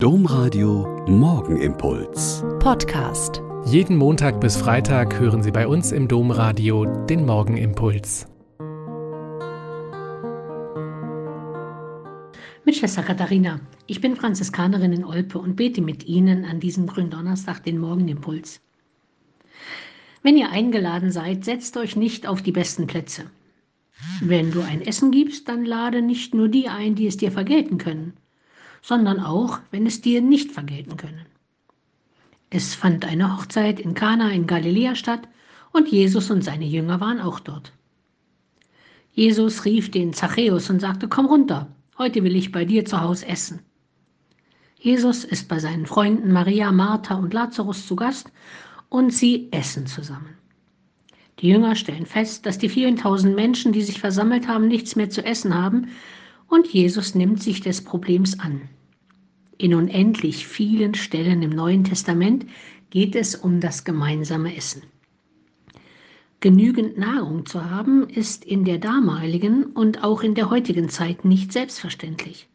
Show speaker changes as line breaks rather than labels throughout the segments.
Domradio Morgenimpuls.
Podcast.
Jeden Montag bis Freitag hören Sie bei uns im Domradio den Morgenimpuls.
Mit Schwester Katharina. Ich bin Franziskanerin in Olpe und bete mit Ihnen an diesem Gründonnerstag den Morgenimpuls. Wenn ihr eingeladen seid, setzt euch nicht auf die besten Plätze. Wenn du ein Essen gibst, dann lade nicht nur die ein, die es dir vergelten können sondern auch, wenn es dir nicht vergelten können. Es fand eine Hochzeit in Kana in Galiläa statt und Jesus und seine Jünger waren auch dort. Jesus rief den Zachäus und sagte, komm runter, heute will ich bei dir zu Hause essen. Jesus ist bei seinen Freunden Maria, Martha und Lazarus zu Gast und sie essen zusammen. Die Jünger stellen fest, dass die vielen tausend Menschen, die sich versammelt haben, nichts mehr zu essen haben, und Jesus nimmt sich des Problems an. In unendlich vielen Stellen im Neuen Testament geht es um das gemeinsame Essen. Genügend Nahrung zu haben, ist in der damaligen und auch in der heutigen Zeit nicht selbstverständlich.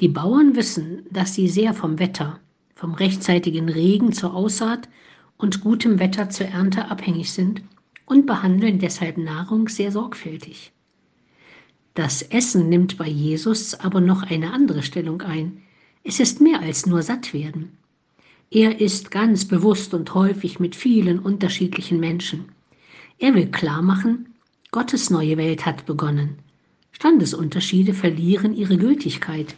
Die Bauern wissen, dass sie sehr vom Wetter, vom rechtzeitigen Regen zur Aussaat und gutem Wetter zur Ernte abhängig sind und behandeln deshalb Nahrung sehr sorgfältig. Das Essen nimmt bei Jesus aber noch eine andere Stellung ein. Es ist mehr als nur satt werden. Er ist ganz bewusst und häufig mit vielen unterschiedlichen Menschen. Er will klar machen, Gottes neue Welt hat begonnen. Standesunterschiede verlieren ihre Gültigkeit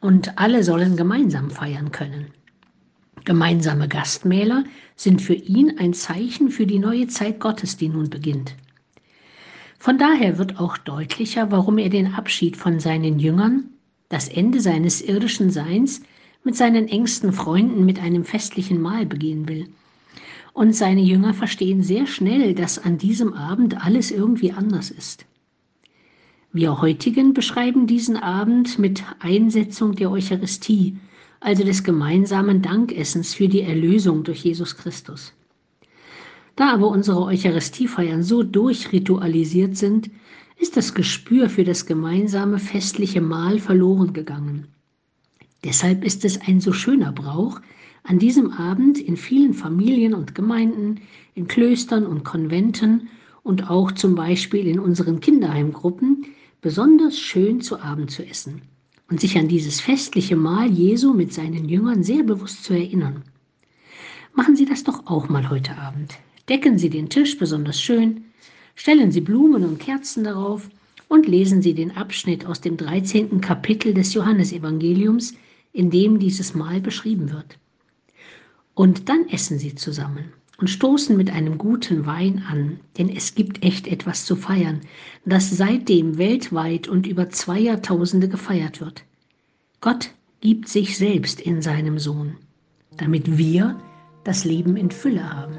und alle sollen gemeinsam feiern können. Gemeinsame Gastmähler sind für ihn ein Zeichen für die neue Zeit Gottes, die nun beginnt. Von daher wird auch deutlicher, warum er den Abschied von seinen Jüngern, das Ende seines irdischen Seins, mit seinen engsten Freunden mit einem festlichen Mahl begehen will. Und seine Jünger verstehen sehr schnell, dass an diesem Abend alles irgendwie anders ist. Wir heutigen beschreiben diesen Abend mit Einsetzung der Eucharistie, also des gemeinsamen Dankessens für die Erlösung durch Jesus Christus. Da aber unsere Eucharistiefeiern so durchritualisiert sind, ist das Gespür für das gemeinsame festliche Mahl verloren gegangen. Deshalb ist es ein so schöner Brauch, an diesem Abend in vielen Familien und Gemeinden, in Klöstern und Konventen und auch zum Beispiel in unseren Kinderheimgruppen besonders schön zu Abend zu essen und sich an dieses festliche Mahl Jesu mit seinen Jüngern sehr bewusst zu erinnern. Machen Sie das doch auch mal heute Abend. Decken Sie den Tisch besonders schön, stellen Sie Blumen und Kerzen darauf und lesen Sie den Abschnitt aus dem 13. Kapitel des Johannesevangeliums, in dem dieses Mahl beschrieben wird. Und dann essen Sie zusammen und stoßen mit einem guten Wein an, denn es gibt echt etwas zu feiern, das seitdem weltweit und über zwei Jahrtausende gefeiert wird. Gott gibt sich selbst in seinem Sohn, damit wir das Leben in Fülle haben.